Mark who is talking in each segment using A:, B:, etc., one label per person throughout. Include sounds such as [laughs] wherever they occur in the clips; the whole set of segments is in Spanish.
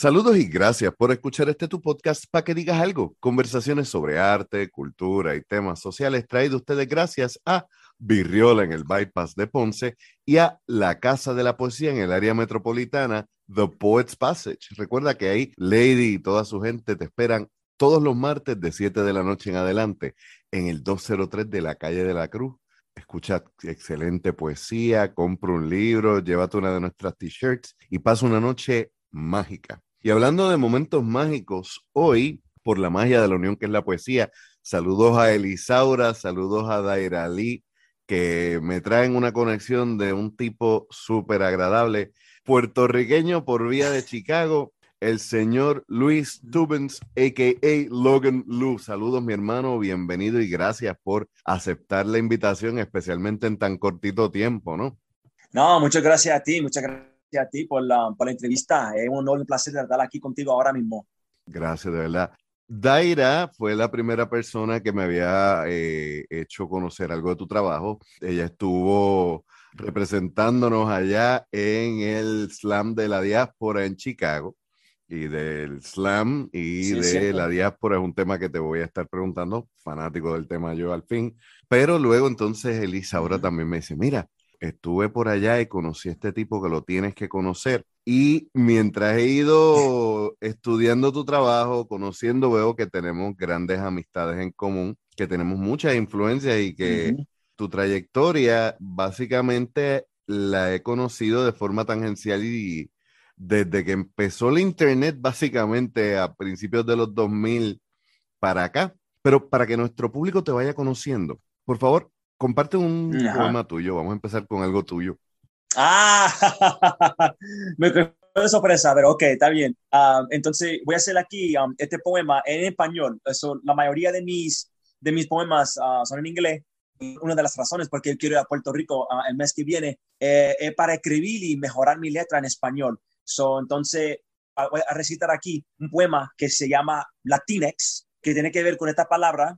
A: Saludos y gracias por escuchar este tu podcast para que digas algo. Conversaciones sobre arte, cultura y temas sociales traído ustedes gracias a Virriola en el Bypass de Ponce y a la Casa de la Poesía en el área metropolitana, The Poets Passage. Recuerda que ahí Lady y toda su gente te esperan todos los martes de 7 de la noche en adelante en el 203 de la calle de la Cruz. Escucha excelente poesía, compra un libro, llévate una de nuestras t-shirts y pasa una noche mágica. Y hablando de momentos mágicos, hoy, por la magia de la unión que es la poesía, saludos a Elisaura, saludos a Daira Lee, que me traen una conexión de un tipo súper agradable, puertorriqueño por vía de Chicago, el señor Luis Tubens, a.k.a. Logan Lu. Saludos, mi hermano, bienvenido y gracias por aceptar la invitación, especialmente en tan cortito tiempo, ¿no?
B: No, muchas gracias a ti, muchas gracias a ti por la, por la entrevista. Es un enorme placer estar aquí contigo ahora mismo.
A: Gracias, de verdad. Daira fue la primera persona que me había eh, hecho conocer algo de tu trabajo. Ella estuvo representándonos allá en el slam de la diáspora en Chicago y del slam y de la diáspora es un tema que te voy a estar preguntando, fanático del tema yo al fin, pero luego entonces Elisa ahora también me dice, mira, estuve por allá y conocí a este tipo que lo tienes que conocer. Y mientras he ido estudiando tu trabajo, conociendo, veo que tenemos grandes amistades en común, que tenemos muchas influencias y que tu trayectoria básicamente la he conocido de forma tangencial y desde que empezó el Internet, básicamente a principios de los 2000 para acá. Pero para que nuestro público te vaya conociendo, por favor, comparte un poema tuyo. Vamos a empezar con algo tuyo.
B: Ah, [laughs] me quedé de sorpresa, pero ok, está bien. Ah, entonces voy a hacer aquí um, este poema en español. Eso, la mayoría de mis, de mis poemas ah, son en inglés. Una de las razones por qué quiero ir a Puerto Rico ah, el mes que viene eh, es para escribir y mejorar mi letra en español. So, entonces voy a recitar aquí un poema que se llama Latinex, que tiene que ver con esta palabra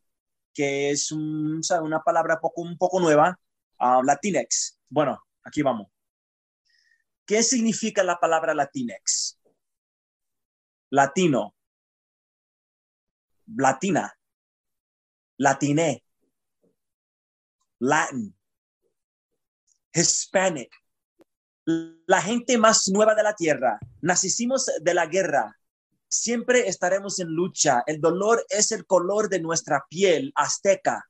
B: que es una palabra poco, un poco nueva, uh, Latinex. Bueno, aquí vamos. ¿Qué significa la palabra Latinex? Latino, latina, latiné, Latin, Hispanic, la gente más nueva de la tierra. Nacimos de la guerra, Siempre estaremos en lucha. El dolor es el color de nuestra piel azteca,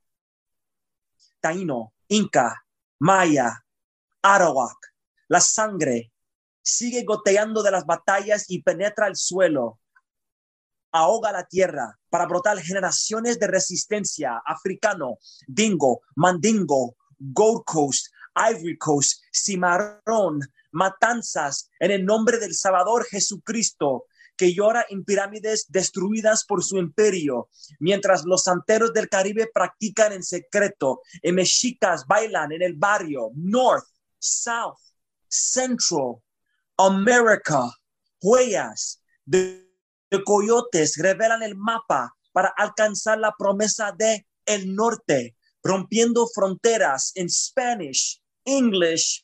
B: taíno, inca, maya, arawak. La sangre sigue goteando de las batallas y penetra el suelo. Ahoga la tierra para brotar generaciones de resistencia africano, dingo, mandingo, Gold Coast, Ivory Coast, cimarrón, matanzas en el nombre del Salvador Jesucristo que llora en pirámides destruidas por su imperio, mientras los santeros del Caribe practican en secreto, y mexicas bailan en el barrio, North, South, Central, America, huellas de, coyotes revelan el mapa para alcanzar la promesa de el norte, rompiendo fronteras en Spanish, English,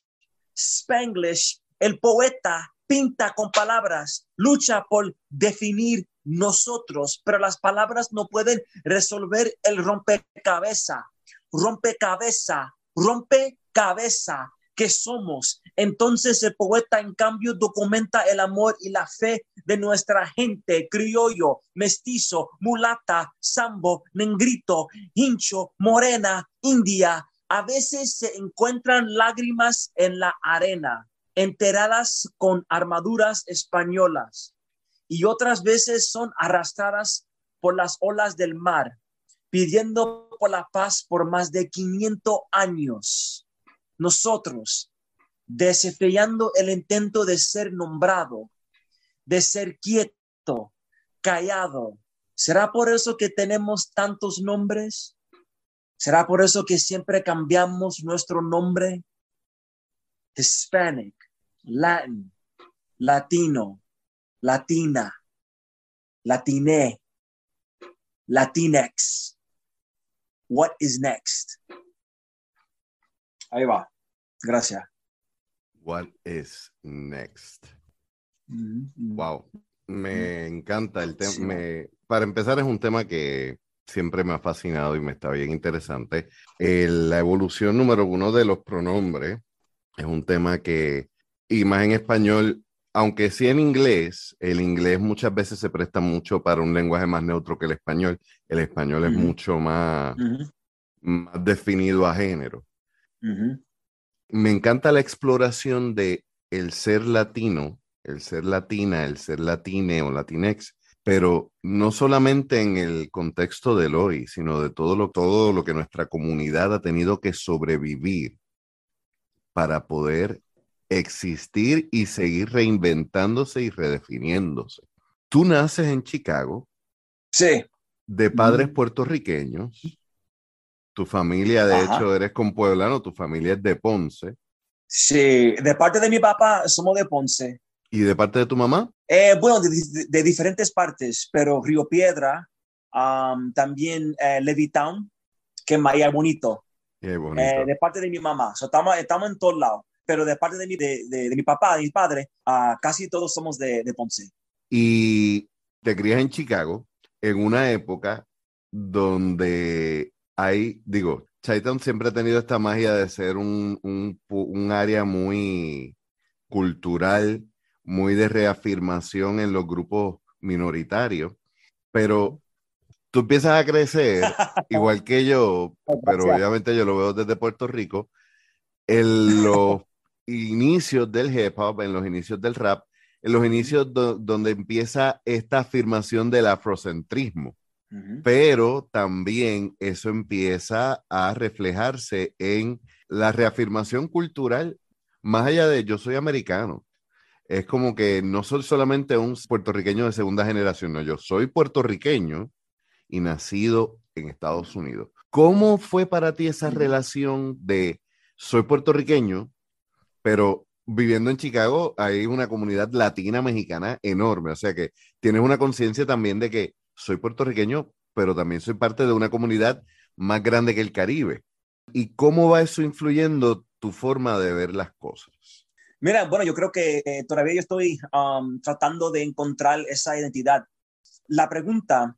B: Spanglish, el poeta pinta con palabras, lucha por definir nosotros, pero las palabras no pueden resolver el rompecabezas, rompecabezas, rompecabezas que somos. Entonces el poeta en cambio documenta el amor y la fe de nuestra gente, criollo, mestizo, mulata, sambo, negrito, hincho, morena, india. A veces se encuentran lágrimas en la arena enteradas con armaduras españolas y otras veces son arrastradas por las olas del mar, pidiendo por la paz por más de 500 años. Nosotros, desafiando el intento de ser nombrado, de ser quieto, callado. ¿Será por eso que tenemos tantos nombres? ¿Será por eso que siempre cambiamos nuestro nombre? Hispanic, Latin, Latino, Latina, Latine, Latinx. What is next? Ahí va. Gracias.
A: What is next? Wow. Me encanta el tema. Para empezar, es un tema que siempre me ha fascinado y me está bien interesante. la evolución número uno de los pronombres es un tema que, y más en español, aunque sí en inglés, el inglés muchas veces se presta mucho para un lenguaje más neutro que el español. El español es mucho más, más definido a género. Me encanta la exploración de el ser latino, el ser latina, el ser latine o latinex, pero no solamente en el contexto del hoy, sino de todo lo, todo lo que nuestra comunidad ha tenido que sobrevivir para poder existir y seguir reinventándose y redefiniéndose. Tú naces en Chicago.
B: Sí.
A: De padres puertorriqueños. Tu familia, de hecho, eres con pueblano, tu familia es de Ponce.
B: Sí, de parte de mi papá somos de Ponce.
A: ¿Y de parte de tu mamá?
B: Eh, bueno, de, diferentes partes, pero Río Piedra, también eh, Levittown, que es María Bonito. Eh, de parte de mi mamá. estamos, estamos en todos lados, pero de parte de mi, de, de, mi papá, de mi padre, uh, casi todos somos de, de Ponce.
A: Y te crías en Chicago en una época donde hay, digo, Chaytown siempre ha tenido esta magia de ser un, un, un, área muy cultural, muy de reafirmación en los grupos minoritarios, pero tú empiezas a crecer, [laughs] igual que yo, pero obviamente yo lo veo desde Puerto Rico, en los inicios del hip hop, en los inicios del rap, en los inicios donde empieza esta afirmación del afrocentrismo pero también eso empieza a reflejarse en la reafirmación cultural, más allá de yo soy americano. Es como que no soy solamente un puertorriqueño de segunda generación, no, yo soy puertorriqueño y nacido en Estados Unidos. ¿Cómo fue para ti esa relación de soy puertorriqueño, pero viviendo en Chicago hay una comunidad latina mexicana enorme? O sea que tienes una conciencia también de que soy puertorriqueño, pero también soy parte de una comunidad más grande que el Caribe. ¿Y cómo va eso influyendo tu forma de ver las cosas?
B: Mira, bueno, yo creo que eh, todavía yo estoy um, tratando de encontrar esa identidad. La pregunta,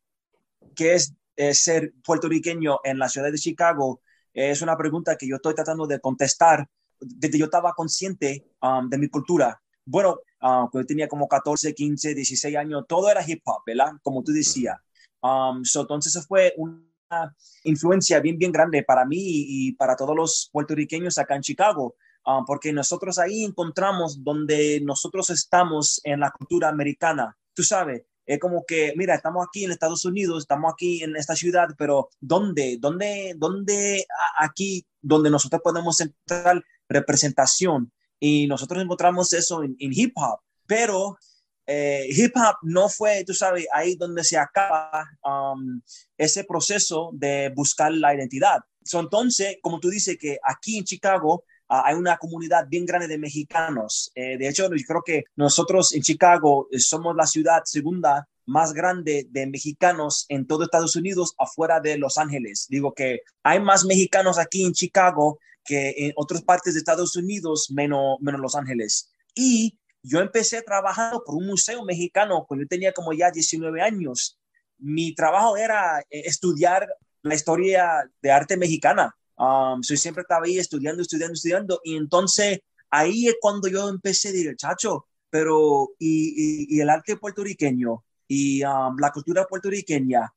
B: que es ser puertorriqueño en la ciudad de Chicago, es una pregunta que yo estoy tratando de contestar desde yo estaba consciente um, de mi cultura. Bueno, uh, cuando tenía como 14, 15, 16 años, todo era hip hop, ¿verdad? Como tú decías. Um, entonces eso fue una influencia bien, bien grande para mí y, para todos los puertorriqueños acá en Chicago, um, porque nosotros ahí encontramos donde nosotros estamos en la cultura americana. Tú sabes, es como que, mira, estamos aquí en Estados Unidos, estamos aquí en esta ciudad, pero ¿dónde, dónde, dónde aquí, donde nosotros podemos encontrar representación? Y nosotros encontramos eso en, hip hop, pero eh, hip hop no fue, tú sabes, ahí donde se acaba um, ese proceso de buscar la identidad. entonces, como tú dices, que aquí en Chicago ah, hay una comunidad bien grande de mexicanos. Eh, de hecho, yo creo que nosotros en Chicago eh, somos la ciudad segunda más grande de mexicanos en todo Estados Unidos afuera de Los Ángeles. Digo que hay más mexicanos aquí en Chicago que en otras partes de Estados Unidos, menos, menos Los Ángeles. Y yo empecé trabajando por un museo mexicano cuando yo tenía como ya 19 años. Mi trabajo era eh, estudiar la historia de arte mexicana. Um, soy siempre estaba ahí estudiando, estudiando, estudiando. Y entonces ahí es cuando yo empecé a decir, chacho, pero y, y, el arte puertorriqueño y um, la cultura puertorriqueña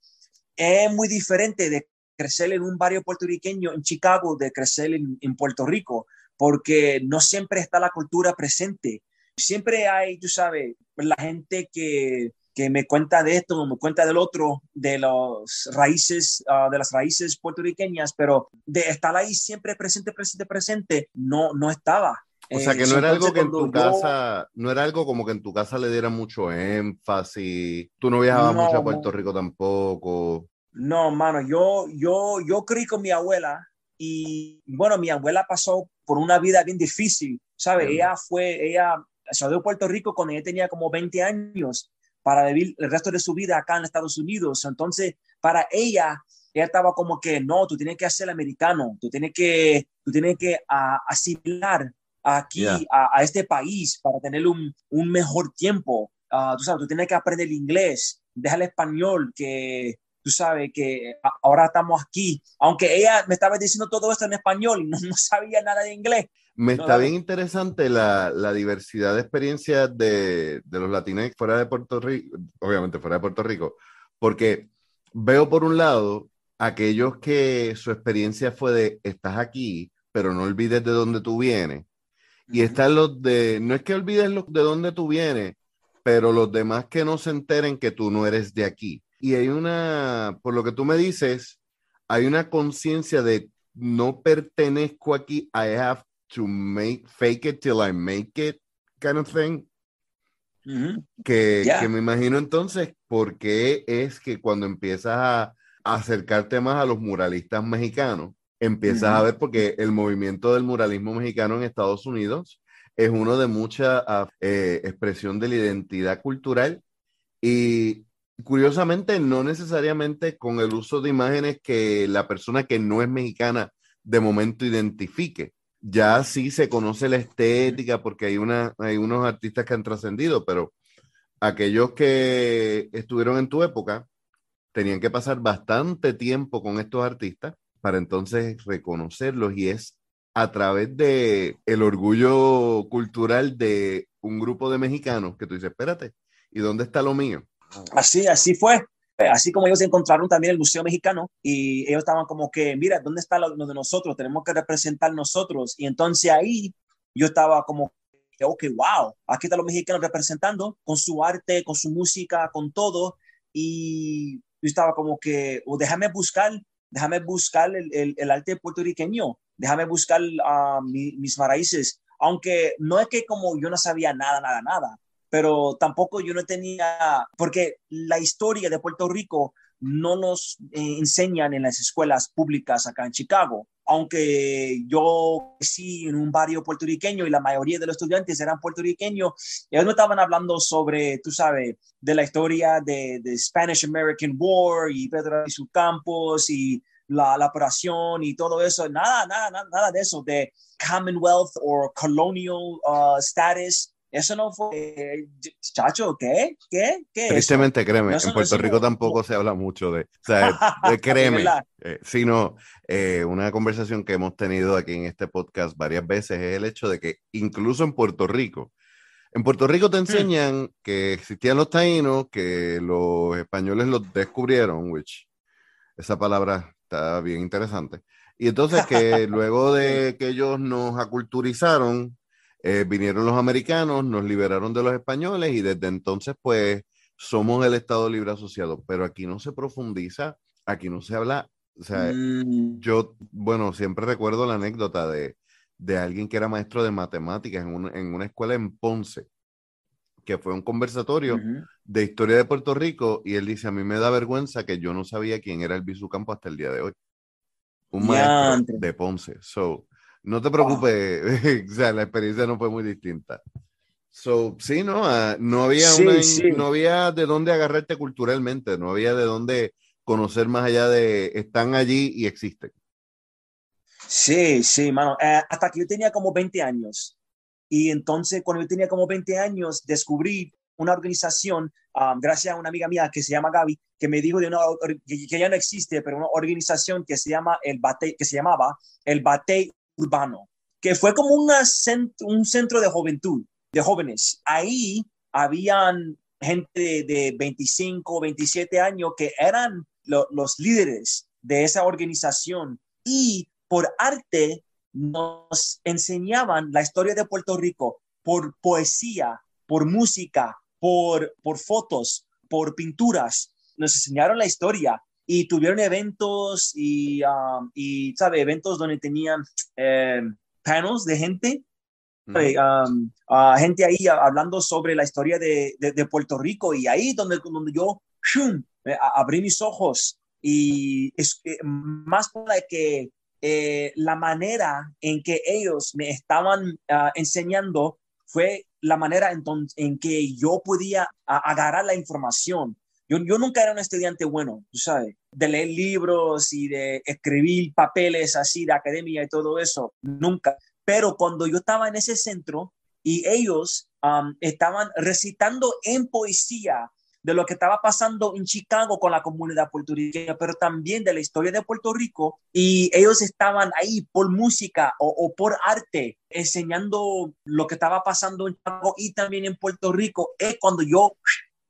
B: es muy diferente de crecer en un barrio puertorriqueño en Chicago de crecer en, en Puerto Rico, porque no siempre está la cultura presente. Siempre hay, tú sabes, la gente que, que me cuenta de esto, me cuenta del otro, de las raíces, ah, de las raíces puertorriqueñas, pero de estar ahí siempre presente, presente, presente, no, no estaba.
A: O sea que no era algo que en tu casa, no era algo como que en tu casa le diera mucho énfasis. Tú no viajabas mucho a Puerto Rico tampoco.
B: No, mano, yo, yo, yo creí con mi abuela y bueno, mi abuela pasó por una vida bien difícil, ¿sabes? Ella fue, ella salió de Puerto Rico cuando ella tenía como 20 años para vivir el resto de su vida acá en Estados Unidos. Entonces, para ella, ella estaba como que, no, tú tienes que ser americano, tú tienes que, tú tienes que asimilar aquí a, este país para tener un, un mejor tiempo. ah, tú sabes, tú tienes que aprender inglés, deja el español, que tú sabes que ahora estamos aquí. Aunque ella me estaba diciendo todo esto en español y no, no sabía nada de inglés.
A: Me está bien interesante la, la, diversidad de experiencias de, de los latinos fuera de Puerto Rico, obviamente fuera de Puerto Rico, porque veo por un lado aquellos que su experiencia fue de estás aquí, pero no olvides de dónde tú vienes. Y están los de, no es que olvides de dónde tú vienes, pero los demás que no se enteren que tú no eres de aquí. Y hay una, por lo que tú me dices, hay una conciencia de no pertenezco aquí, I have to make, fake it till I make it, kind of thing. que, que, me imagino entonces, ¿por qué es que cuando empiezas a, acercarte más a los muralistas mexicanos, empiezas a ver, porque el movimiento del muralismo mexicano en Estados Unidos es uno de mucha ah, eh, expresión de la identidad cultural y curiosamente no necesariamente con el uso de imágenes que la persona que no es mexicana de momento identifique. Ya sí se conoce la estética porque hay, una, hay unos artistas que han trascendido, pero aquellos que estuvieron en tu época tenían que pasar bastante tiempo con estos artistas para entonces reconocerlos y es a través de el orgullo cultural de un grupo de mexicanos que tú dices, espérate, ¿y dónde está lo mío?
B: Así, así fue. Así como ellos encontraron también el Museo Mexicano y ellos estaban como que, mira, ¿dónde está lo, de nosotros? Tenemos que representar nosotros. Y entonces ahí yo estaba como, ok, wow, aquí están los mexicanos representando con su arte, con su música, con todo. Y yo estaba como que, o déjame buscar, déjame buscar el, el, arte puertorriqueño, déjame buscar uh, mi, mis raíces. Aunque no es que como yo no sabía nada, nada, nada, pero tampoco yo no tenía, porque la historia de Puerto Rico no nos eh, enseñan en las escuelas públicas acá en Chicago. Aunque yo sí en un barrio puertorriqueño y la mayoría de los estudiantes eran puertorriqueños, ellos no estaban hablando sobre, tú sabes, de la historia de, de Spanish American War y Pedro y sus campos y la, la, operación y todo eso, nada, nada, nada, nada de eso, de Commonwealth o colonial uh, status eso no fue, chacho, ¿qué? ¿Qué? ¿Qué
A: Tristemente, créeme, en Puerto Rico tampoco se habla mucho de, o sea, [laughs] de, créeme, eh, sino eh, una conversación que hemos tenido aquí en este podcast varias veces es el hecho de que incluso en Puerto Rico, en Puerto Rico te hmm. enseñan que existían los taínos, que los españoles los descubrieron, which esa palabra está bien interesante. Y entonces que [laughs] luego de que ellos nos aculturizaron, eh, vinieron los americanos, nos liberaron de los españoles y desde entonces pues somos el Estado Libre Asociado, pero aquí no se profundiza, aquí no se habla, o sea, mm. yo, bueno, siempre recuerdo la anécdota de, de alguien que era maestro de matemáticas en, en, una escuela en Ponce, que fue un conversatorio de historia de Puerto Rico y él dice, a mí me da vergüenza que yo no sabía quién era el Campo hasta el día de hoy. Un maestro de Ponce. So, no te preocupes, [laughs] o sea, la experiencia no fue muy distinta. So, sí, no, ah, no había no había de dónde agarrarte culturalmente, no había de dónde conocer más allá de están allí y existen.
B: Sí, sí, mano, eh, hasta que yo tenía como 20 años. Y entonces, cuando yo tenía como 20 años, descubrí una organización, ah, gracias a una amiga mía que se llama Gaby, que me dijo de una que, ya no existe, pero una organización que se llama el Bate, que se llamaba el Bate urbano, que fue como un centro de juventud, de jóvenes. Ahí habían gente de 25, 27 años que eran los líderes de esa organización y por arte nos enseñaban la historia de Puerto Rico por poesía, por música, por, por fotos, por pinturas. Nos enseñaron la historia y tuvieron eventos y, um, y ¿sabe? Eventos donde tenían eh, panels de gente, um, gente ahí hablando sobre la historia de, de, Puerto Rico y ahí donde, donde yo abrí mis ojos y es más para que eh, la manera en que ellos me estaban ah, enseñando fue la manera en, en que yo podía agarrar la información yo, nunca era un estudiante bueno, tú sabes, de leer libros y de escribir papeles así de academia y todo eso, nunca. Pero cuando yo estaba en ese centro y ellos um, estaban recitando en poesía de lo que estaba pasando en Chicago con la comunidad puertorriqueña, pero también de la historia de Puerto Rico. Y ellos estaban ahí por música o, por arte, enseñando lo que estaba pasando en Chicago y también en Puerto Rico. Es cuando yo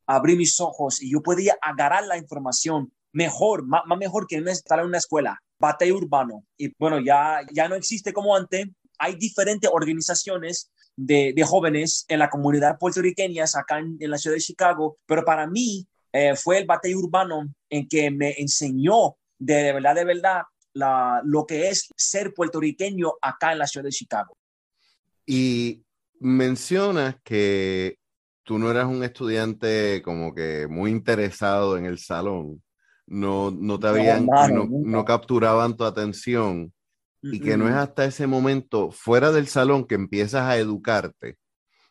B: abrí mis ojos y yo podía agarrar la información mejor, más, mejor que estar en una escuela, bate urbano. Y bueno, ya, ya no existe como antes. Hay diferentes organizaciones de, jóvenes en la comunidad puertorriqueña acá en, la ciudad de Chicago, pero para mí eh, fue el batey urbano en que me enseñó de, verdad, de verdad, lo que es ser puertorriqueño acá en la ciudad de Chicago.
A: Y mencionas que tú no eras un estudiante como que muy interesado en el salón, no, no te habían, no, capturaban tu atención y que no es hasta ese momento fuera del salón que empiezas a educarte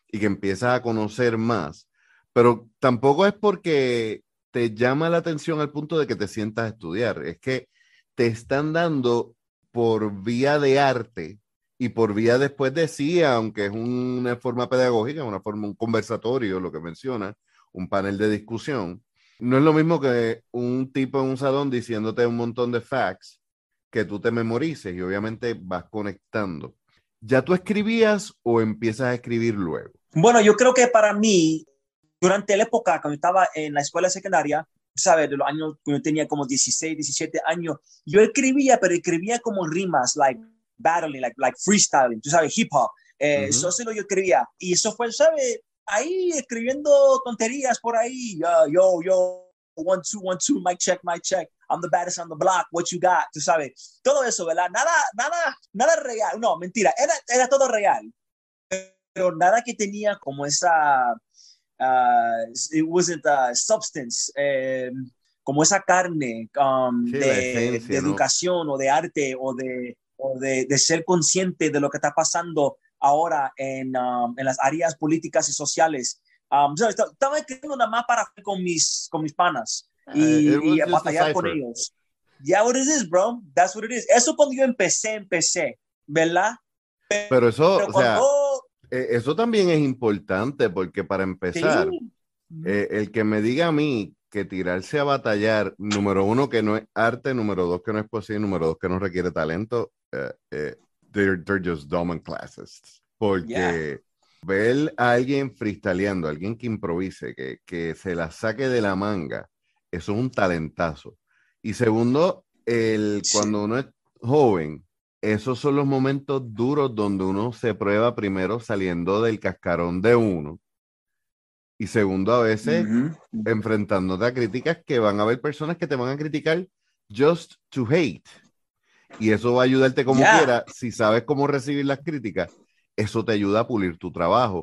A: y que empiezas a conocer más, pero tampoco es porque te llama la atención al punto de que te sientas a estudiar, es que te están dando por vía de arte y por vía después de sí, aunque es una forma pedagógica, una forma, un conversatorio, lo que menciona, un panel de discusión. No es lo mismo que un tipo en un salón diciéndote un montón de facts que tú te memorices y obviamente vas conectando. ¿Ya tú escribías o empiezas a escribir luego?
B: Bueno, yo creo que para mí, durante la época cuando estaba en la escuela secundaria, ¿sabes? De los años, cuando tenía como 16, 17 años, yo escribía, pero escribía como rimas, like battling, like, like freestyling, tú sabes, hip hop. Eh, Eso sí lo yo escribía. Y eso fue, ¿sabes? Ahí escribiendo tonterías por ahí. yo, yo, one, two, one, two, mic check, mic check. I'm the baddest on the block, what you got, tú sabes. Todo eso, ¿verdad? Nada, nada, nada real. No, mentira, era, era todo real. Pero nada que tenía como esa, uh, it wasn't a substance, eh, como esa carne um, de, de, educación o de arte o de, de, ser consciente de lo que está pasando ahora en, um, en las áreas políticas y sociales. Um, estaba escribiendo nada más para con mis, con mis panas ah, y, batallar con ellos. Yeah, what it is, bro. That's what it is. Eso cuando yo empecé, empecé, ¿verdad?
A: Pero, eso, o sea, e, eso también es importante porque para empezar, eh, el que me diga a mí que tirarse a batallar, número uno, que no es arte, número dos, que no es poesía, número dos, que no requiere talento, uh, uh, they're, they're just dumb and classists. Porque ver a alguien freestyleando, alguien que improvise, que, que se la saque de la manga, eso es un talentazo. Y segundo, el, cuando uno es joven, esos son los momentos duros donde uno se prueba primero saliendo del cascarón de uno y segundo, a veces enfrentándote a críticas que van a haber personas que te van a criticar just to hate. Y eso va a ayudarte como quiera. Si sabes cómo recibir las críticas, eso te ayuda a pulir tu trabajo.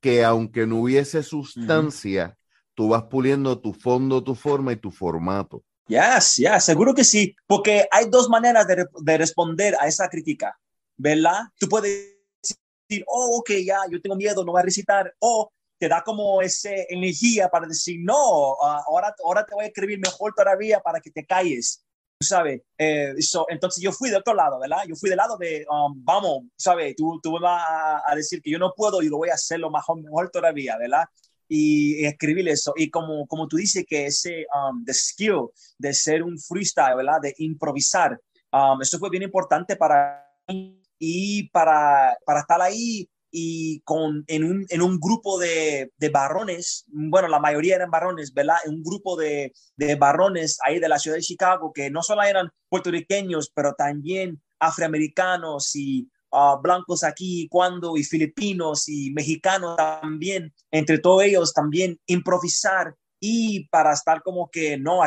A: Que aunque no hubiese sustancia, tú vas puliendo tu fondo, tu forma y tu formato.
B: Yes, ya, seguro que sí. Porque hay dos maneras de, de responder a esa crítica, ¿verdad? Tú puedes decir, oh, ok, ya, yo tengo miedo, no voy a recitar. O te da como esa energía para decir, no, ah, ahora, ahora te voy a escribir mejor todavía para que te calles, ¿sabes? Eh, entonces yo fui de otro lado, ¿verdad? Yo fui del lado de, um, vamos, ¿sabes? Tú, tú vas a, decir que yo no puedo y lo voy a hacerlo mejor, mejor todavía, ¿verdad? Y, escribir eso. Y como, como tú dices que ese um, the skill de ser un freestyle, ¿verdad? De improvisar, um, eso fue bien importante para mí y para, para estar ahí y con, en, un, en un grupo de, de, varones, bueno, la mayoría eran varones, ¿verdad? En un grupo de, de varones ahí de la ciudad de Chicago que no solo eran puertorriqueños, pero también afroamericanos y uh, blancos aquí, cuando, y filipinos y mexicanos también, entre todos ellos también improvisar y para estar como que, no,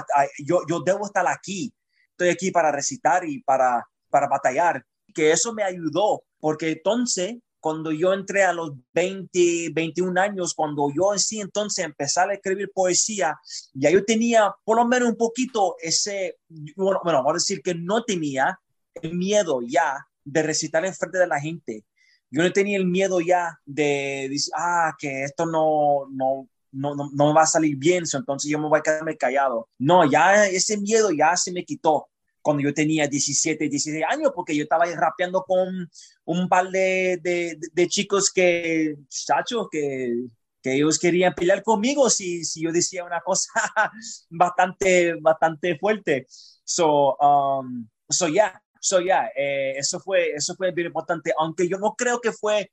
B: yo, yo debo estar aquí, estoy aquí para recitar y para, para batallar, que eso me ayudó, porque entonces cuando yo entré a los 20, 21 años, cuando yo en sí entonces empecé a escribir poesía, ya yo tenía por lo menos un poquito ese, bueno, bueno vamos a decir que no tenía el miedo ya de recitar en frente de la gente. Yo no tenía el miedo ya de decir, ah, que esto no, no, no, no, no va a salir bien, entonces yo me voy a quedarme callado. No, ya ese miedo ya se me quitó cuando yo tenía 17, 16 años, porque yo estaba rapeando con un par de, de, de chicos que, chachos, que, que ellos querían pelear conmigo si, si yo decía una cosa [laughs] bastante, bastante fuerte. So, um, so yeah, so yeah, eh, eso fue, eso fue bien importante, aunque yo no creo que fue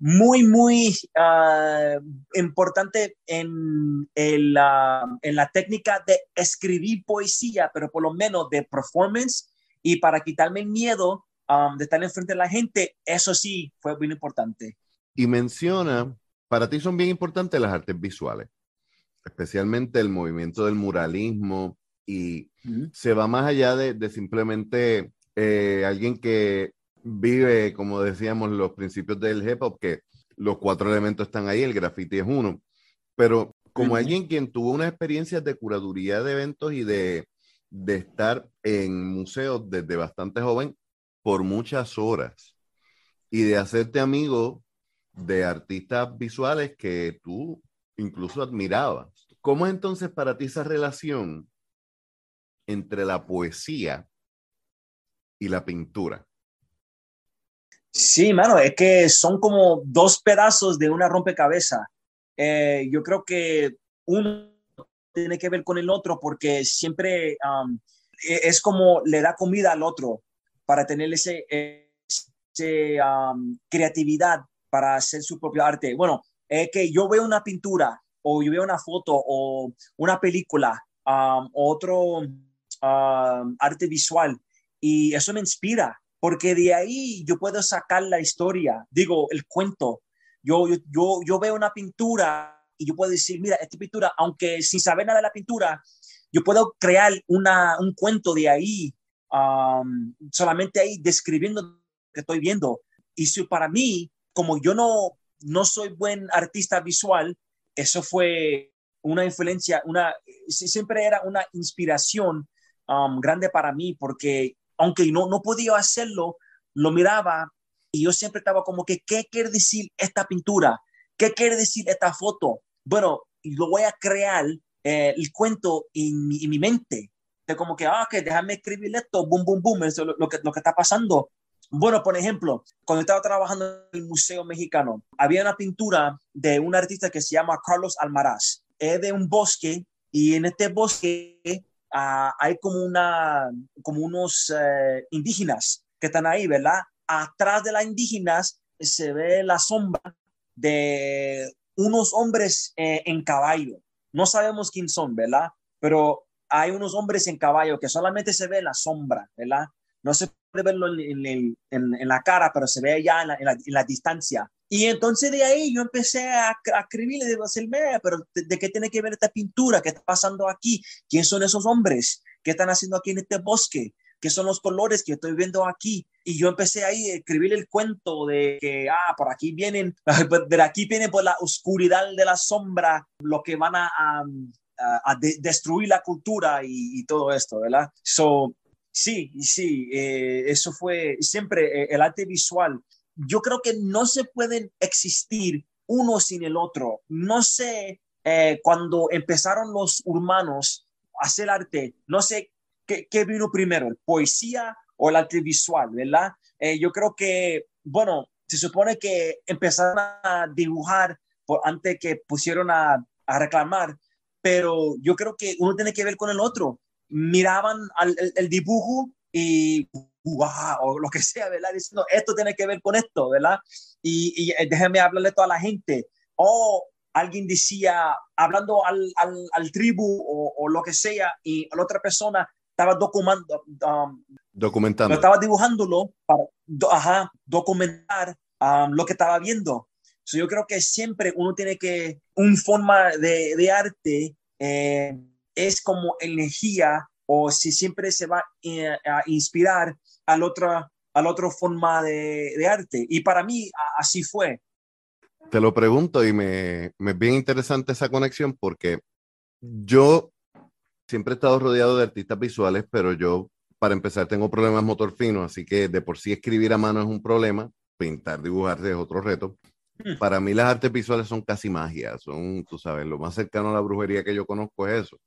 B: muy, muy uh, importante en, la, en la técnica de escribir poesía, pero por lo menos de performance y para quitarme el miedo um, de estar enfrente de la gente, eso sí fue bien importante.
A: Y menciona, para ti son bien importantes las artes visuales, especialmente el movimiento del muralismo y se va más allá de, de simplemente eh, alguien que vive, como decíamos, los principios del hip hop, que los cuatro elementos están ahí, el graffiti es uno, pero como alguien quien tuvo unas experiencias de curaduría de eventos y de, de estar en museos desde bastante joven por muchas horas y de hacerte amigo de artistas visuales que tú incluso admirabas. ¿Cómo es entonces para ti esa relación entre la poesía y la pintura?
B: Sí, mano, es que son como dos pedazos de una rompecabezas. Eh, yo creo que uno tiene que ver con el otro porque siempre um, e-, es como le da comida al otro para tener ese, ese um, creatividad para hacer su propio arte. Bueno, es que yo veo una pintura o yo veo una foto o una película, um, otro arte visual y eso me inspira porque de ahí yo puedo sacar la historia, digo, el cuento. Yo, yo, yo, veo una pintura y yo puedo decir, mira, esta pintura, aunque sin saber nada de la pintura, yo puedo crear una, un cuento de ahí, solamente ahí describiendo lo que estoy viendo. Y si para mí, como yo no, no soy buen artista visual, eso fue una influencia, una, siempre era una inspiración grande para mí, porque aunque no, no podía hacerlo, lo miraba y yo siempre estaba como que, ¿qué quiere decir esta pintura? ¿Qué quiere decir esta foto? Bueno, lo voy a crear eh, el cuento en mi, en mi mente. De como que, ah, que déjame escribir esto, boom, boom, boom, eso es lo, que, lo que está pasando. Bueno, por ejemplo, cuando estaba trabajando en el Museo Mexicano, había una pintura de un artista que se llama Carlos Almaraz. Es de un bosque y en este bosque Ah, hay como, una, como unos eh, indígenas que están ahí, ¿verdad? Atrás de las indígenas se ve la sombra de unos hombres eh, en caballo. No sabemos quién son, ¿verdad? Pero hay unos hombres en caballo que solamente se ve la sombra, ¿verdad? No se puede verlo en, la cara, pero se ve ya en la distancia. Y entonces de ahí yo empecé a, a escribirle, digo, pero ¿de, qué tiene que ver esta pintura? ¿Qué está pasando aquí? ¿Quién son esos hombres? ¿Qué están haciendo aquí en este bosque? ¿Qué son los colores que estoy viendo aquí? Y yo empecé ahí a escribir el cuento de que, ah, por aquí vienen, [laughs] de aquí viene por la oscuridad de la sombra, lo que van a, a, destruir la cultura y, todo esto, ¿verdad? So, sí, sí, eh, eso fue siempre eh, el arte visual yo creo que no se pueden existir uno sin el otro. No sé, eh, cuando empezaron los humanos a hacer arte, no sé qué, vino primero, el poesía o el arte visual, ¿verdad? Eh, yo creo que, bueno, se supone que empezaron a dibujar antes que pusieron a, reclamar, pero yo creo que uno tiene que ver con el otro. Miraban el dibujo y wow, o lo que sea, ¿verdad? Diciendo, esto tiene que ver con esto, ¿verdad? Y, y eh, déjeme hablarle a toda la gente. O alguien decía, hablando al, al, al tribu o, o, lo que sea, y la otra persona estaba documentando, um,
A: documentando.
B: Estaba dibujándolo para ajá, documentar um, lo que estaba viendo. So, yo creo que siempre uno tiene que, un forma de, de arte eh, es como energía o si siempre se va eh, a inspirar al otra, al otro forma de, de, arte. Y para mí así fue.
A: Te lo pregunto y me, me es bien interesante esa conexión porque yo siempre he estado rodeado de artistas visuales, pero yo, para empezar, tengo problemas motor fino, así que de por sí escribir a mano es un problema, pintar, dibujar es otro reto. Hmm. Para mí las artes visuales son casi magia, son, tú sabes, lo más cercano a la brujería que yo conozco es eso.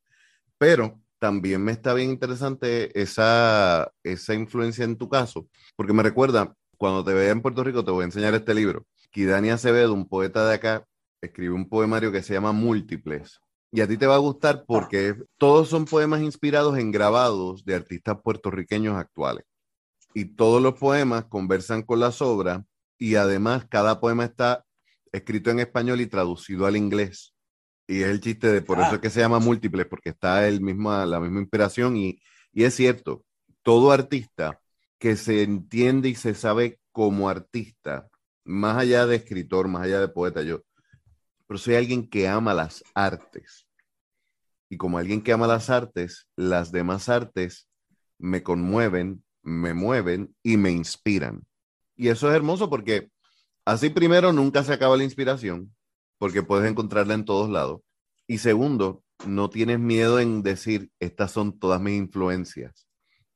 A: Pero también me está bien interesante esa, esa influencia en tu caso, porque me recuerda, cuando te vea en Puerto Rico, te voy a enseñar este libro. Kidani Acevedo, un poeta de acá, escribe un poemario que se llama Múltiples. Y a ti te va a gustar porque todos son poemas inspirados en grabados de artistas puertorriqueños actuales. Y todos los poemas conversan con las obras y además cada poema está escrito en español y traducido al inglés. Y es el chiste de, por eso es que se llama múltiples, porque está el misma, la misma inspiración y, y es cierto, todo artista que se entiende y se sabe como artista, más allá de escritor, más allá de poeta, yo, pero soy alguien que ama las artes. Y como alguien que ama las artes, las demás artes me conmueven, me mueven y me inspiran. Y eso es hermoso porque así primero nunca se acaba la inspiración, porque puedes encontrarla en todos lados. Y segundo, no tienes miedo en decir, estas son todas mis influencias,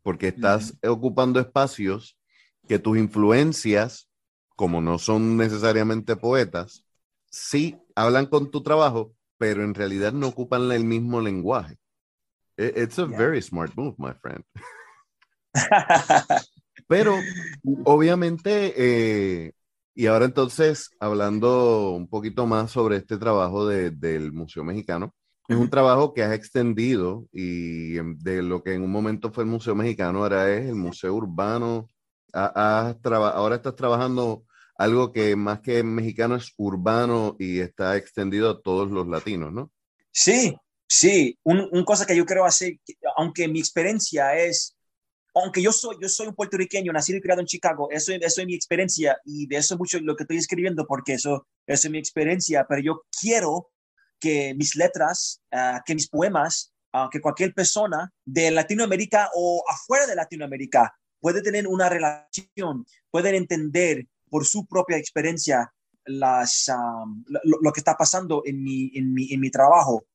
A: porque estás ocupando espacios que tus influencias, como no son necesariamente poetas, sí hablan con tu trabajo, pero en realidad no ocupan el mismo lenguaje. It's a very smart move, my friend. [laughs] pero obviamente eh, y ahora entonces, hablando un poquito más sobre este trabajo del Museo Mexicano, es un trabajo que has extendido y de lo que en un momento fue el Museo Mexicano, ahora es el Museo Urbano. ahora estás trabajando algo que más que mexicano es urbano y está extendido a todos los latinos, ¿no?
B: Sí, sí. Una un cosa que yo creo hacer, aunque mi experiencia es aunque yo soy, yo soy un puertorriqueño, nacido y criado en Chicago, eso, eso es mi experiencia y de eso mucho lo que estoy escribiendo porque eso, eso es mi experiencia, pero yo quiero que mis letras, ah, que mis poemas, uh, que cualquier persona de Latinoamérica o afuera de Latinoamérica puede tener una relación, pueden entender por su propia experiencia las, lo, lo, que está pasando en mi, en mi, en mi trabajo,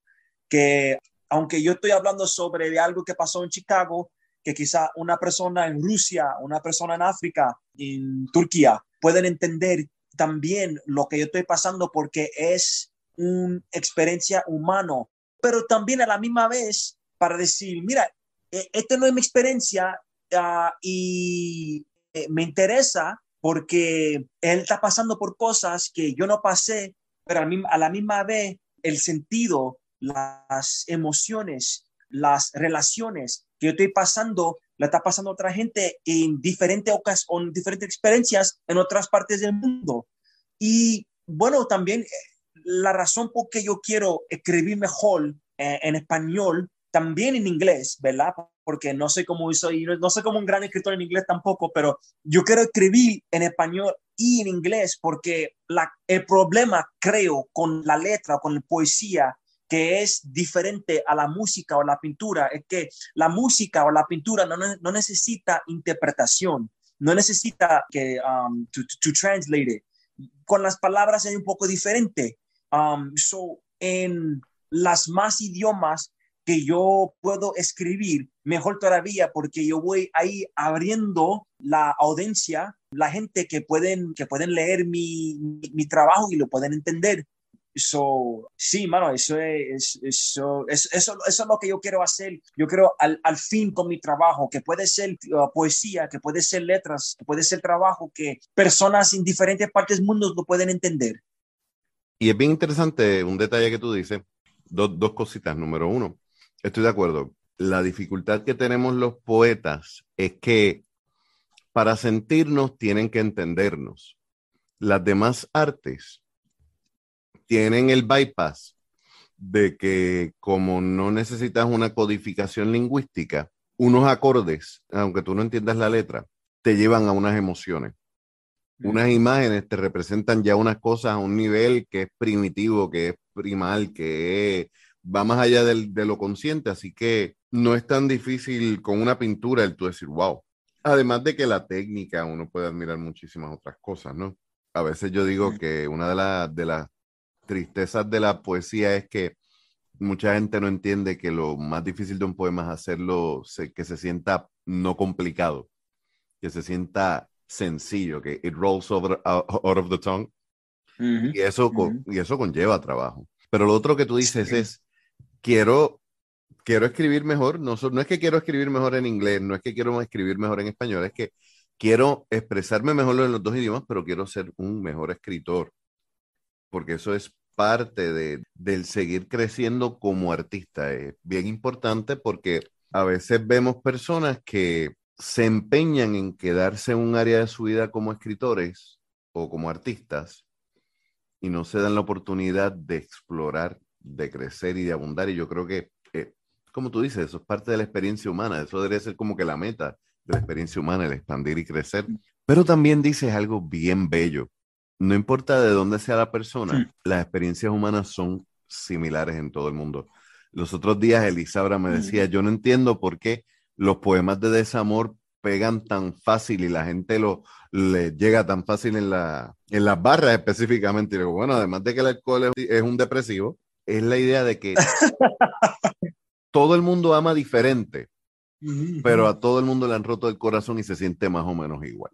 B: que aunque yo estoy hablando sobre de algo que pasó en Chicago, que quizá una persona en Rusia, una persona en África, en Turquía, pueden entender también lo que yo estoy pasando porque es una experiencia humano, pero también a la misma vez para decir, mira, e, esta no es mi experiencia uh, y eh, me interesa porque él está pasando por cosas que yo no pasé, pero a la misma vez el sentido, las emociones, las relaciones que yo estoy pasando, la está pasando otra gente en diferentes ocasiones, en diferentes experiencias en otras partes del mundo. Y bueno, también eh, la razón por que yo quiero escribir mejor eh, en español, también en inglés, ¿verdad? Porque no sé cómo soy, no soy como un gran escritor en inglés tampoco, pero yo quiero escribir en español y en inglés porque la, el problema, creo, con la letra, con la poesía, que es diferente a la música o la pintura es que la música o la pintura no, no necesita interpretación, no necesita que um, to, to, translate it. Con las palabras es un poco diferente. Um, so, en las más idiomas que yo puedo escribir, mejor todavía, porque yo voy ahí abriendo la audiencia, la gente que pueden, que pueden leer mi, mi, mi trabajo y lo pueden entender. Eso, sí, mano, eso es, eso, eso, eso, es lo que yo quiero hacer. Yo quiero al, al fin con mi trabajo, que puede ser uh, poesía, que puede ser letras, que puede ser trabajo, que personas en diferentes partes del mundo lo pueden entender.
A: Y es bien interesante un detalle que tú dices, dos, dos cositas. Número uno, estoy de acuerdo. La dificultad que tenemos los poetas es que para sentirnos tienen que entendernos. Las demás artes tienen el bypass de que como no necesitas una codificación lingüística, unos acordes, aunque tú no entiendas la letra, te llevan a unas emociones. Unas imágenes te representan ya unas cosas a un nivel que es primitivo, que es primal, que va más allá del, de lo consciente, así que no es tan difícil con una pintura el tú decir, wow. Además de que la técnica, uno puede admirar muchísimas otras cosas, ¿no? A veces yo digo que una de, de las tristezas de la poesía es que mucha gente no entiende que lo más difícil de un poema es hacerlo que se sienta no complicado, que se sienta sencillo, que it rolls over, out of the tongue. y, eso, y eso conlleva trabajo. Pero lo otro que tú dices es, quiero quiero escribir mejor, no, no es que quiero escribir mejor en inglés, no es que quiero escribir mejor en español, es que quiero expresarme mejor en los dos idiomas, pero quiero ser un mejor escritor, porque eso es parte de, del seguir creciendo como artista. Es bien importante porque a veces vemos personas que se empeñan en quedarse en un área de su vida como escritores o como artistas y no se dan la oportunidad de explorar, de crecer y de abundar. Y yo creo que, eh, como tú dices, eso es parte de la experiencia humana. Eso debería ser como que la meta de la experiencia humana, el expandir y crecer. Pero también dices algo bien bello. No importa de dónde sea la persona, las experiencias humanas son similares en todo el mundo. Los otros días Elisabra me decía, yo no entiendo por qué los poemas de desamor pegan tan fácil y la gente lo le llega tan fácil en, la, en las barras específicamente. Y digo, bueno, además de que el alcohol es, un depresivo, es la idea de que [laughs] todo el mundo ama diferente, pero a todo el mundo le han roto el corazón y se siente más o menos igual.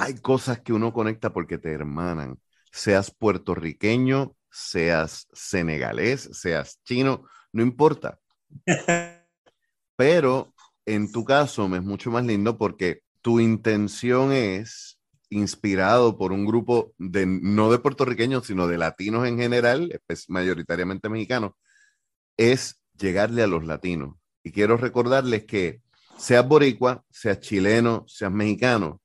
A: Hay cosas que uno conecta porque te hermanan, seas puertorriqueño, seas senegalés, seas chino, no importa. [laughs] Pero en tu caso me es mucho más lindo porque tu intención es inspirado por un grupo de no de puertorriqueños, sino de latinos en general, mayoritariamente mexicanos, es llegarle a los latinos. Y quiero recordarles que seas boricua, seas chileno, seas mexicano,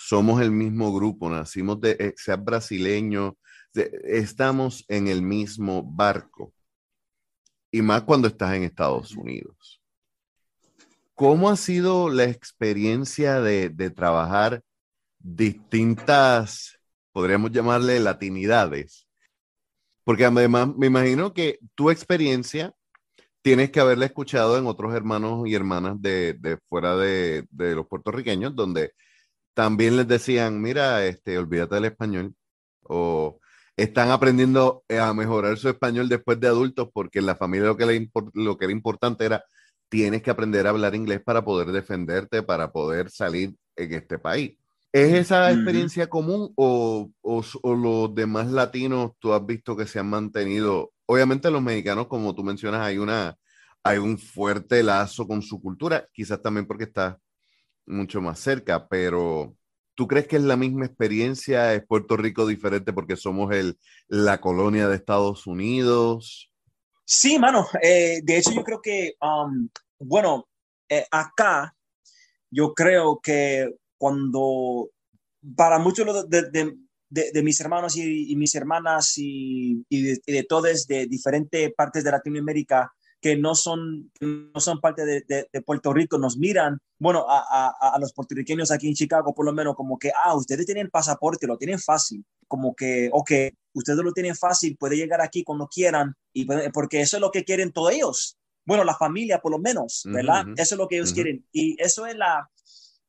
A: somos el mismo grupo, nacimos de, eh, seas brasileño, estamos en el mismo barco. Y más cuando estás en Estados Unidos. ¿Cómo ha sido la experiencia de, trabajar distintas, podríamos llamarle latinidades? Porque además me imagino que tu experiencia tienes que haberla escuchado en otros hermanos y hermanas de, fuera de, los puertorriqueños, donde también les decían, mira, este, olvídate del español, o están aprendiendo a mejorar su español después de adultos, porque en la familia lo que, le lo que era importante era tienes que aprender a hablar inglés para poder defenderte, para poder salir en este país. ¿Es esa experiencia común o, los demás latinos tú has visto que se han mantenido? Obviamente los mexicanos, como tú mencionas, hay, una, hay un fuerte lazo con su cultura, quizás también porque está mucho más cerca, pero ¿tú crees que es la misma experiencia? ¿Es Puerto Rico diferente porque somos el, la colonia de Estados Unidos?
B: Sí, mano. Eh, de hecho, yo creo que, um, bueno, eh, acá yo creo que cuando para muchos de, mis hermanos y, mis hermanas y, y de, de todos de diferentes partes de Latinoamérica, que no son, no son parte de, de, Puerto Rico nos miran, bueno, a, a, a, los puertorriqueños aquí en Chicago por lo menos, como que, ah, ustedes tienen pasaporte, lo tienen fácil, como que, ok, ustedes lo tienen fácil, puede llegar aquí cuando quieran, y porque eso es lo que quieren todos ellos. Bueno, la familia por lo menos, ¿verdad? Eso es lo que ellos quieren. Y eso es la,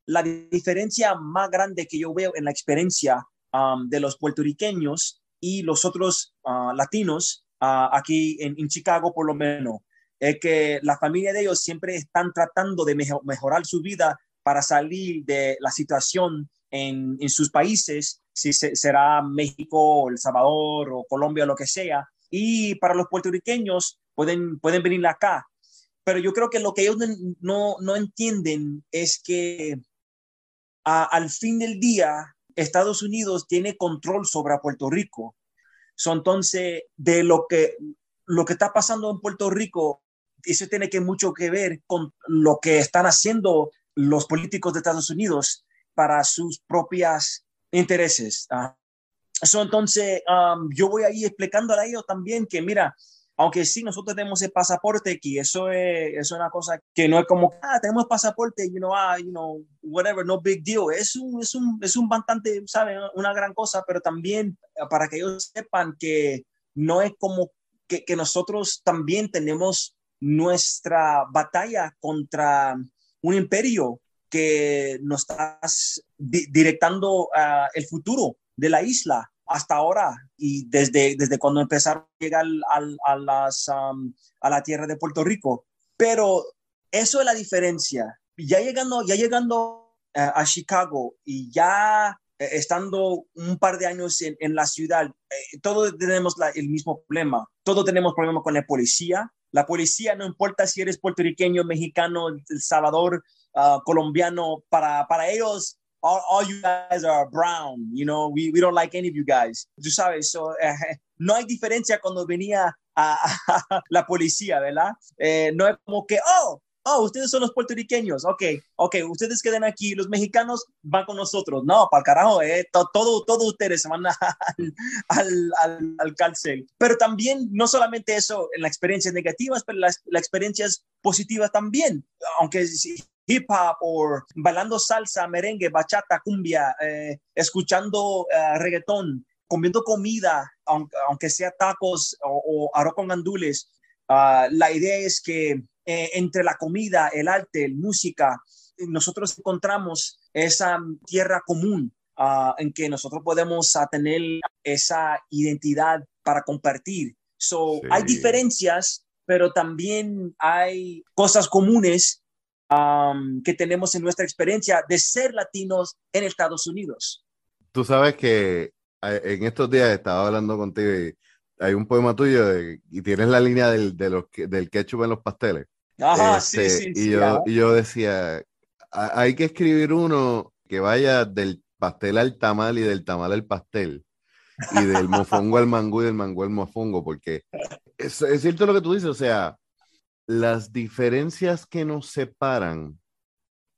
B: la diferencia más grande que yo veo en la experiencia um, de los puertorriqueños y los otros uh, latinos uh, aquí en, en, Chicago por lo menos es que la familia de ellos siempre están tratando de mejorar su vida para salir de la situación en, en sus países, si será México, El Salvador o Colombia, lo que sea. Y para los puertorriqueños pueden, pueden venir acá. Pero yo creo que lo que ellos no, no entienden es que al fin del día Estados Unidos tiene control sobre Puerto Rico. So, entonces, de lo que, lo que está pasando en Puerto Rico eso tiene que mucho que ver con lo que están haciendo los políticos de Estados Unidos para sus propios intereses. Eso entonces, yo voy ahí explicando a ellos también que, mira, aunque sí, nosotros tenemos el pasaporte aquí, eso es, es una cosa que no es como, ah, tenemos pasaporte, you know, ah, you know, whatever, no big deal. Es un, es un, es un bastante, ¿saben? Una gran cosa, pero también para que ellos sepan que no es como que, que nosotros también tenemos nuestra batalla contra un imperio que nos está directando el futuro de la isla hasta ahora y desde, desde cuando empezaron a llegar a, las, a la tierra de Puerto Rico. Pero eso es la diferencia. Ya llegando, ya llegando a Chicago y ya eh, estando un par de años en, la ciudad, eh, todos tenemos el mismo problema. Todos tenemos problemas con la policía, La policía, no importa si eres puertorriqueño, mexicano, El Salvador, uh, colombiano, para, para ellos, all, you guys are brown, you know, we, we don't like any of you guys. Tú sabes, so, [laughs] no hay diferencia cuando venía [laughs] la policía, ¿verdad? Eh, no es como que, oh, oh, ustedes son los puertorriqueños, ok, ok, ustedes queden aquí, los mexicanos van con nosotros. No, para carajo, eh, todo, todo ustedes se van al, [laughs] al, al, al, cárcel. Pero también, no solamente eso, en las experiencias negativas, pero las, las experiencias positivas también, aunque hip hop o bailando salsa, merengue, bachata, cumbia, eh, escuchando uh, reggaetón, comiendo comida, aunque, sea tacos o, arroz con gandules. Uh, la idea es que eh, entre la comida, el arte, la música, nosotros encontramos esa tierra común uh, en que nosotros podemos uh, tener esa identidad para compartir. So, sí. Hay diferencias, pero también hay cosas comunes um, que tenemos en nuestra experiencia de ser latinos en Estados Unidos.
A: Tú sabes que eh, en estos días estaba hablando contigo y hay un poema tuyo de, y tienes la línea del, de los, del ketchup en los pasteles.
B: Ajá, este, sí, sí,
A: y
B: sí,
A: yo,
B: ajá.
A: y yo decía, hay que escribir uno que vaya del pastel al tamal y del tamal al pastel y del mofongo al mangú y del mangú al mofongo, porque es, es cierto lo que tú dices, o sea, las diferencias que nos separan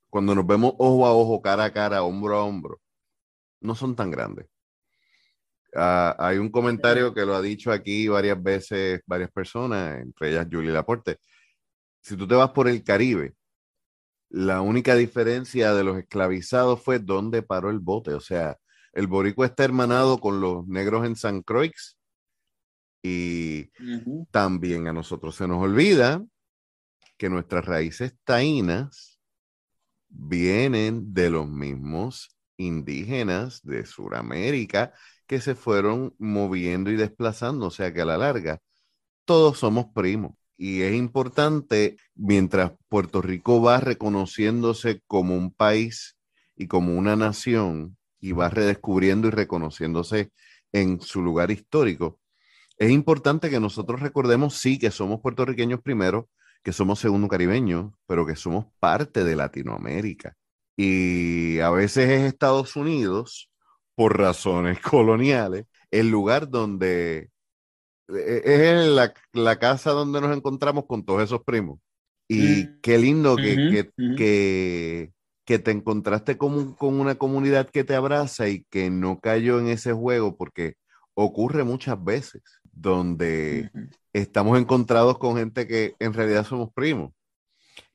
A: cuando nos vemos ojo a ojo, cara a cara, hombro a hombro, no son tan grandes. Uh, hay un comentario que lo ha dicho aquí varias veces varias personas, entre ellas Julie Laporte. Si tú te vas por el Caribe, la única diferencia de los esclavizados fue dónde paró el bote. O sea, el boricua está hermanado con los negros en San Croix y uh -huh. también a nosotros se nos olvida que nuestras raíces taínas vienen de los mismos indígenas de Sudamérica que se fueron moviendo y desplazando, o sea que a la larga todos somos primos. Y es importante, mientras Puerto Rico va reconociéndose como un país y como una nación, y va redescubriendo y reconociéndose en su lugar histórico, es importante que nosotros recordemos, sí, que somos puertorriqueños primero, que somos segundo caribeños, pero que somos parte de Latinoamérica. Y a veces es Estados Unidos, por razones [laughs] coloniales, el lugar donde es la, la, casa donde nos encontramos con todos esos primos. Y mm. qué lindo que, que, que, que, te encontraste con, con, una comunidad que te abraza y que no cayó en ese juego, porque ocurre muchas veces donde estamos encontrados con gente que en realidad somos primos.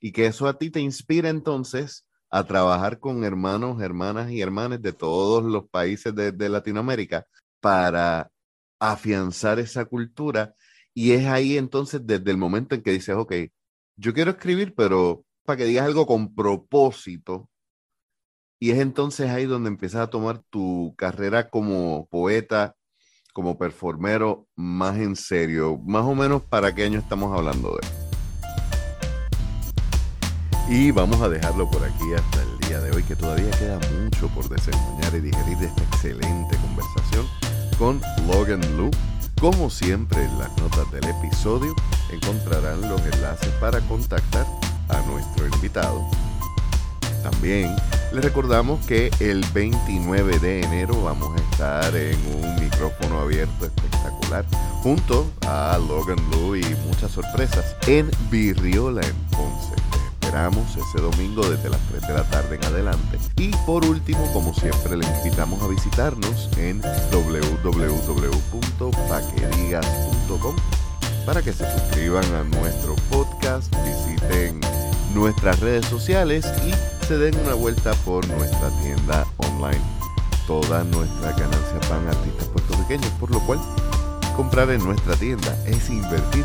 A: Y que eso a ti te inspira entonces a trabajar con hermanos, hermanas y hermanas de todos los países de, de Latinoamérica para afianzar esa cultura y es ahí entonces desde el momento en que dices, ok, yo quiero escribir, pero para que digas algo con propósito. Y es entonces ahí donde empiezas a tomar tu carrera como poeta, como performero más en serio. Más o menos para qué año estamos hablando de. Y vamos a dejarlo por aquí hasta el día de hoy, que todavía queda mucho por desempeñar y digerir de esta excelente conversación con Logan Lu. Como siempre, en las notas del episodio encontrarán los enlaces para contactar a nuestro invitado. También les recordamos que el 29 de enero vamos a estar en un micrófono abierto espectacular junto a Logan Lu y muchas sorpresas en Virriola en Ponce ese domingo desde las 3 de la tarde en adelante. Y por último, como siempre, les invitamos a visitarnos en www.paquedigas.com para que se suscriban a nuestro podcast, visiten nuestras redes sociales y se den una vuelta por nuestra tienda online. Todas nuestras ganancias van a artistas puertorriqueños, por lo cual comprar en nuestra tienda es invertir.